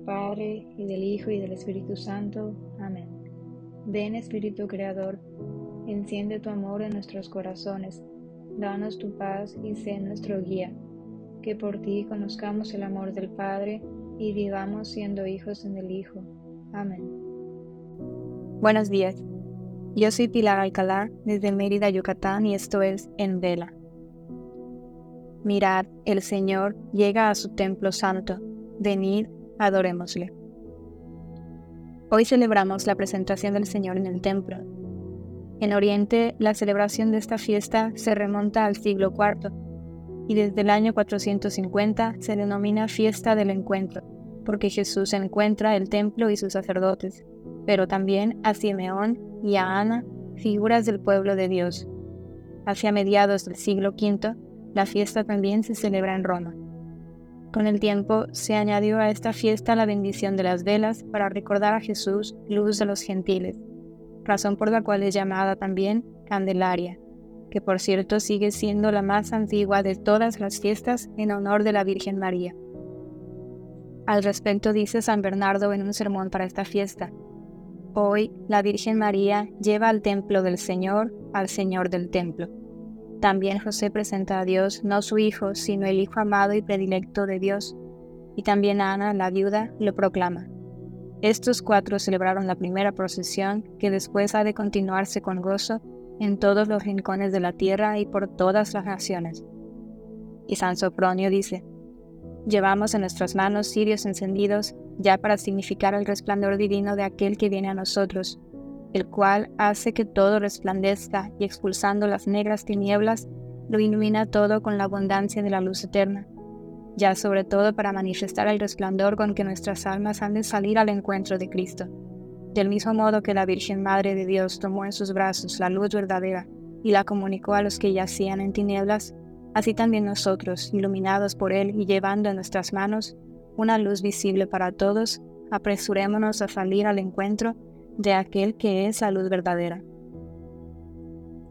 del Padre, y del Hijo, y del Espíritu Santo. Amén. Ven Espíritu Creador, enciende tu amor en nuestros corazones, danos tu paz y sé nuestro guía, que por ti conozcamos el amor del Padre y vivamos siendo hijos en el Hijo. Amén. Buenos días. Yo soy Pilar Alcalá desde Mérida, Yucatán y esto es En Vela. Mirad, el Señor llega a su templo santo. Venid, adorémosle. Hoy celebramos la presentación del Señor en el templo. En Oriente, la celebración de esta fiesta se remonta al siglo IV y desde el año 450 se denomina fiesta del encuentro, porque Jesús encuentra el templo y sus sacerdotes, pero también a Simeón y a Ana, figuras del pueblo de Dios. Hacia mediados del siglo V, la fiesta también se celebra en Roma. Con el tiempo se añadió a esta fiesta la bendición de las velas para recordar a Jesús, luz de los gentiles, razón por la cual es llamada también Candelaria, que por cierto sigue siendo la más antigua de todas las fiestas en honor de la Virgen María. Al respecto dice San Bernardo en un sermón para esta fiesta, Hoy la Virgen María lleva al templo del Señor al Señor del templo. También José presenta a Dios no su hijo, sino el hijo amado y predilecto de Dios. Y también Ana, la viuda, lo proclama. Estos cuatro celebraron la primera procesión que después ha de continuarse con gozo en todos los rincones de la tierra y por todas las naciones. Y San Sopronio dice, Llevamos en nuestras manos cirios encendidos ya para significar el resplandor divino de aquel que viene a nosotros, el cual hace que todo resplandezca y expulsando las negras tinieblas, lo ilumina todo con la abundancia de la luz eterna, ya sobre todo para manifestar el resplandor con que nuestras almas han de salir al encuentro de Cristo. Del mismo modo que la Virgen Madre de Dios tomó en sus brazos la luz verdadera y la comunicó a los que yacían en tinieblas, así también nosotros, iluminados por Él y llevando en nuestras manos una luz visible para todos, apresurémonos a salir al encuentro de aquel que es la luz verdadera.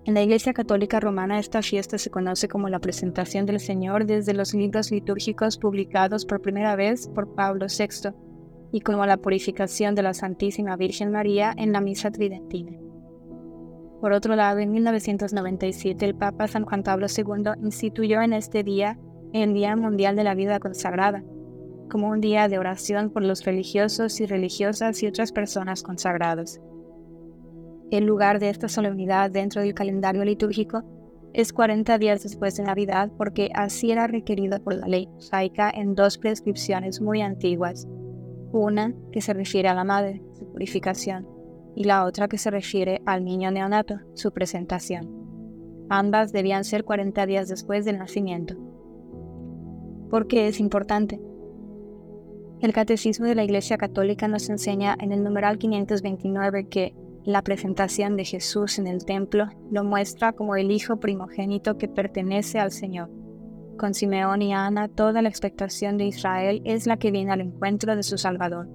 En la Iglesia Católica Romana esta fiesta se conoce como la presentación del Señor desde los libros litúrgicos publicados por primera vez por Pablo VI y como la purificación de la Santísima Virgen María en la Misa Tridentina. Por otro lado, en 1997 el Papa San Juan Pablo II instituyó en este día el Día Mundial de la Vida Consagrada, como un día de oración por los religiosos y religiosas y otras personas consagradas. El lugar de esta solemnidad dentro del calendario litúrgico es 40 días después de Navidad porque así era requerido por la ley mosaica en dos prescripciones muy antiguas. Una que se refiere a la madre, su purificación, y la otra que se refiere al niño neonato, su presentación. Ambas debían ser 40 días después del nacimiento. ¿Por qué es importante? El Catecismo de la Iglesia Católica nos enseña en el numeral 529 que la presentación de Jesús en el templo lo muestra como el Hijo primogénito que pertenece al Señor. Con Simeón y Ana, toda la expectación de Israel es la que viene al encuentro de su Salvador.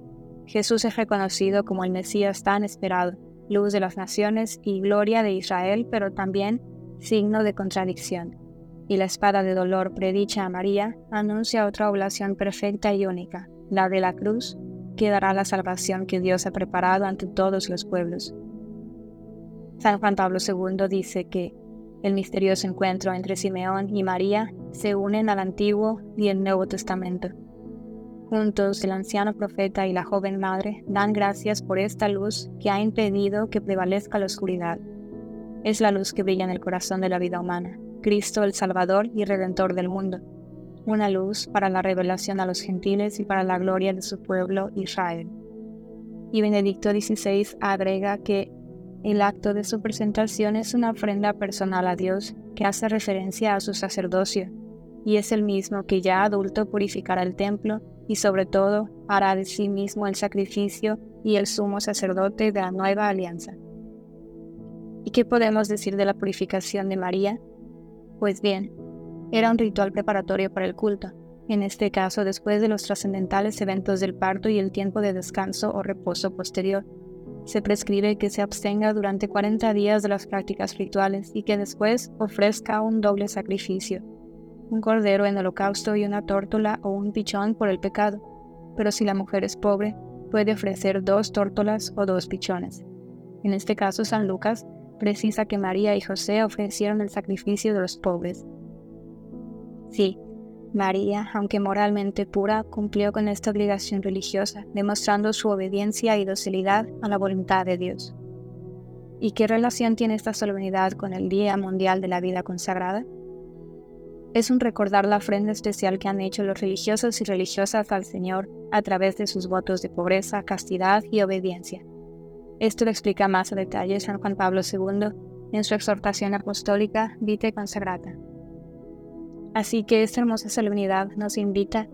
Jesús es reconocido como el Mesías tan esperado, luz de las naciones y gloria de Israel, pero también signo de contradicción. Y la espada de dolor predicha a María anuncia otra oblación perfecta y única, la de la cruz, que dará la salvación que Dios ha preparado ante todos los pueblos. San Juan Pablo II dice que el misterioso encuentro entre Simeón y María se unen al Antiguo y el Nuevo Testamento. Juntos, el anciano profeta y la joven madre dan gracias por esta luz que ha impedido que prevalezca la oscuridad. Es la luz que brilla en el corazón de la vida humana, Cristo el Salvador y Redentor del mundo una luz para la revelación a los gentiles y para la gloria de su pueblo Israel. Y Benedicto XVI agrega que el acto de su presentación es una ofrenda personal a Dios que hace referencia a su sacerdocio, y es el mismo que ya adulto purificará el templo y sobre todo hará de sí mismo el sacrificio y el sumo sacerdote de la nueva alianza. ¿Y qué podemos decir de la purificación de María? Pues bien, era un ritual preparatorio para el culto, en este caso después de los trascendentales eventos del parto y el tiempo de descanso o reposo posterior. Se prescribe que se abstenga durante 40 días de las prácticas rituales y que después ofrezca un doble sacrificio, un cordero en holocausto y una tórtola o un pichón por el pecado, pero si la mujer es pobre, puede ofrecer dos tórtolas o dos pichones. En este caso, San Lucas precisa que María y José ofrecieron el sacrificio de los pobres. Sí, María, aunque moralmente pura, cumplió con esta obligación religiosa, demostrando su obediencia y docilidad a la voluntad de Dios. ¿Y qué relación tiene esta solemnidad con el Día Mundial de la Vida Consagrada? Es un recordar la ofrenda especial que han hecho los religiosos y religiosas al Señor a través de sus votos de pobreza, castidad y obediencia. Esto lo explica más a detalle San Juan Pablo II en su exhortación apostólica Vite Consagrata. Así que esta hermosa solemnidad nos invita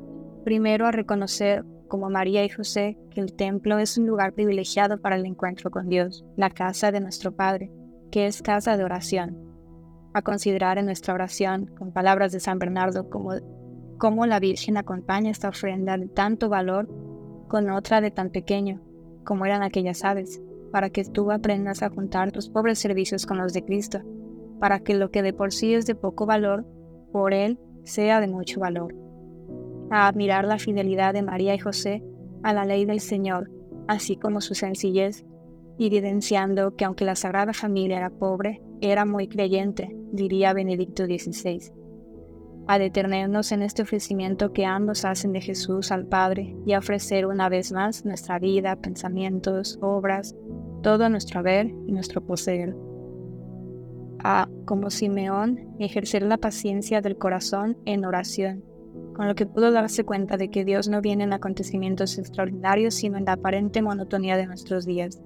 primero a reconocer, como María y José, que el templo es un lugar privilegiado para el encuentro con Dios, la casa de nuestro Padre, que es casa de oración. A considerar en nuestra oración, con palabras de San Bernardo, como cómo la Virgen acompaña esta ofrenda de tanto valor con otra de tan pequeño, como eran aquellas aves, para que tú aprendas a juntar tus pobres servicios con los de Cristo, para que lo que de por sí es de poco valor por él sea de mucho valor. A admirar la fidelidad de María y José a la ley del Señor, así como su sencillez, evidenciando que aunque la Sagrada Familia era pobre, era muy creyente, diría Benedicto XVI. A detenernos en este ofrecimiento que ambos hacen de Jesús al Padre y a ofrecer una vez más nuestra vida, pensamientos, obras, todo nuestro haber y nuestro poseer a, como Simeón, ejercer la paciencia del corazón en oración, con lo que pudo darse cuenta de que Dios no viene en acontecimientos extraordinarios, sino en la aparente monotonía de nuestros días,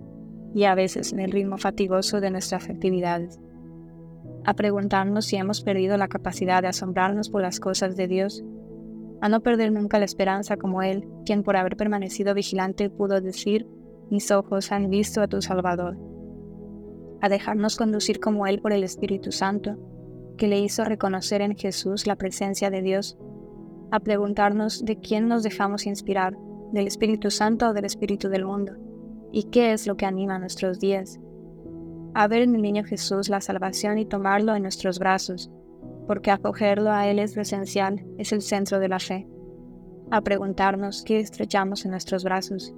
y a veces en el ritmo fatigoso de nuestras actividades. A preguntarnos si hemos perdido la capacidad de asombrarnos por las cosas de Dios, a no perder nunca la esperanza como Él, quien por haber permanecido vigilante pudo decir, mis ojos han visto a tu Salvador a dejarnos conducir como Él por el Espíritu Santo, que le hizo reconocer en Jesús la presencia de Dios, a preguntarnos de quién nos dejamos inspirar, del Espíritu Santo o del Espíritu del mundo, y qué es lo que anima nuestros días, a ver en el niño Jesús la salvación y tomarlo en nuestros brazos, porque acogerlo a Él es lo esencial, es el centro de la fe, a preguntarnos qué estrechamos en nuestros brazos,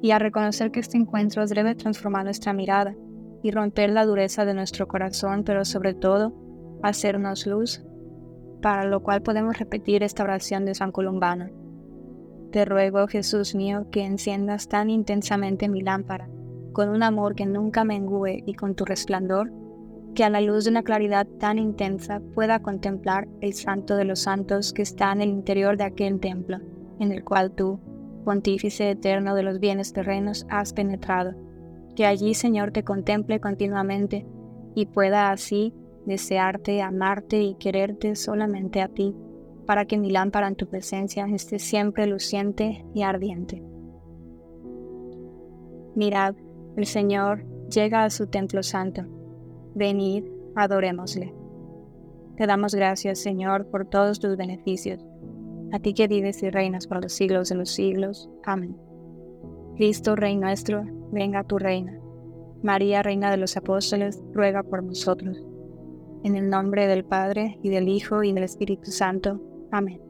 y a reconocer que este encuentro debe transformar nuestra mirada, y romper la dureza de nuestro corazón, pero sobre todo hacernos luz, para lo cual podemos repetir esta oración de San Columbano. Te ruego, Jesús mío, que enciendas tan intensamente mi lámpara, con un amor que nunca mengüe y con tu resplandor, que a la luz de una claridad tan intensa pueda contemplar el santo de los santos que está en el interior de aquel templo, en el cual tú, pontífice eterno de los bienes terrenos, has penetrado que allí, Señor, te contemple continuamente y pueda así desearte, amarte y quererte solamente a ti, para que mi lámpara en tu presencia esté siempre luciente y ardiente. Mirad, el Señor llega a su templo santo. Venid, adorémosle. Te damos gracias, Señor, por todos tus beneficios. A ti que vives y reinas por los siglos de los siglos. Amén. Cristo, Rey nuestro, venga tu reina. María, Reina de los Apóstoles, ruega por nosotros. En el nombre del Padre, y del Hijo, y del Espíritu Santo. Amén.